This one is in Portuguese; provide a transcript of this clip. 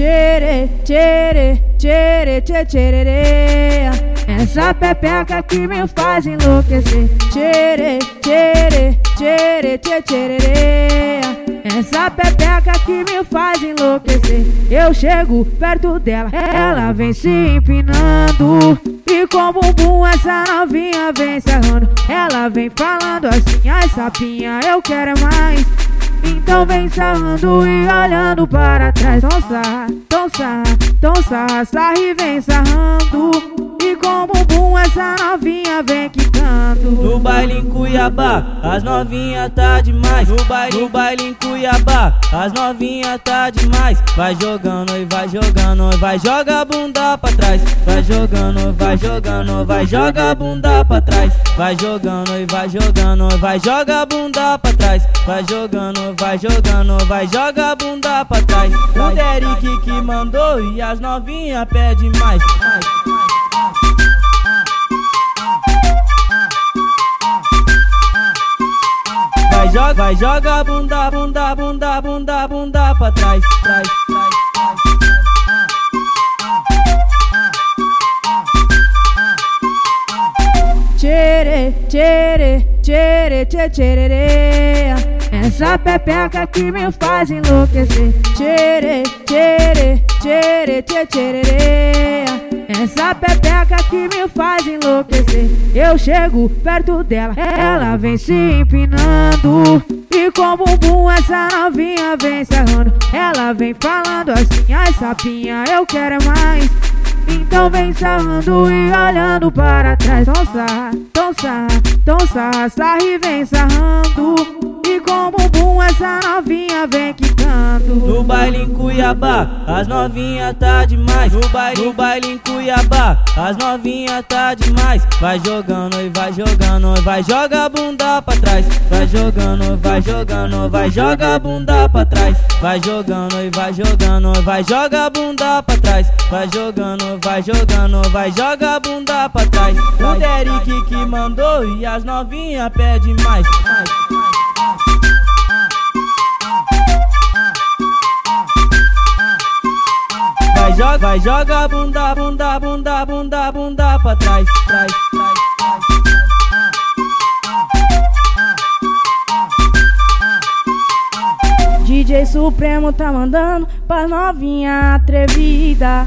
Tchere, tchere, tchere, tchere, tchere, Essa pepeca que me faz enlouquecer. Tchere, tchere, tchere, tchere, tchere, Essa pepeca que me faz enlouquecer. Eu chego perto dela, ela vem se empinando. E com o bumbum essa novinha vem sarrando. Ela vem falando assim, ai sapinha, eu quero mais. Então vem sarrando e olhando para trás. Sarra, tom sarra, sarra e vem sarrando. E com essa novinha vem quicando. No baile em Cuiabá, as novinha tá demais. No baile, no baile em Cuiabá, as novinha tá demais. Vai jogando e vai jogando, vai joga a bunda pra trás. Vai jogando, vai jogando, vai joga a bunda pra trás. Vai jogando e vai jogando, vai joga a bunda pra trás. Vai jogando, vai jogando, vai joga a bunda pra trás. O Derek que mandou e as novinha pede mais. Vai joga, vai joga bunda, bunda, bunda, bunda, bunda pra trás, trás, trás. Tchere, tchere, tchere, tchere, Essa pepeca que me faz enlouquecer. Tchere, tchere, tchere, tchere, tchere, Essa pepeca que me faz enlouquecer. Eu chego perto dela, ela vem se empinando. E com o bumbum essa novinha vem sarrando. Ela vem falando assim, ai sapinha, eu quero mais. Então vem sarrando e olhando para trás. Sarra, tom sarra, sarra e vem sarrando. E com bumbum essa novinha vem quicando. No baile em Cuiabá, as novinha tá demais. No baile, no baile em Cuiabá, as novinha tá demais. Vai jogando e vai jogando, vai joga a bunda pra trás. Vai jogando, vai jogando, vai joga a bunda pra trás. Vai jogando e vai jogando, vai joga a bunda pra trás. Vai jogando, vai jogando, vai joga a bunda pra trás. O Derek que mandou e as novinha pede mais. mais. Vai joga, vai joga bunda, bunda, bunda, bunda, bunda pra trás, trás, trás. DJ Supremo tá mandando pra novinha atrevida.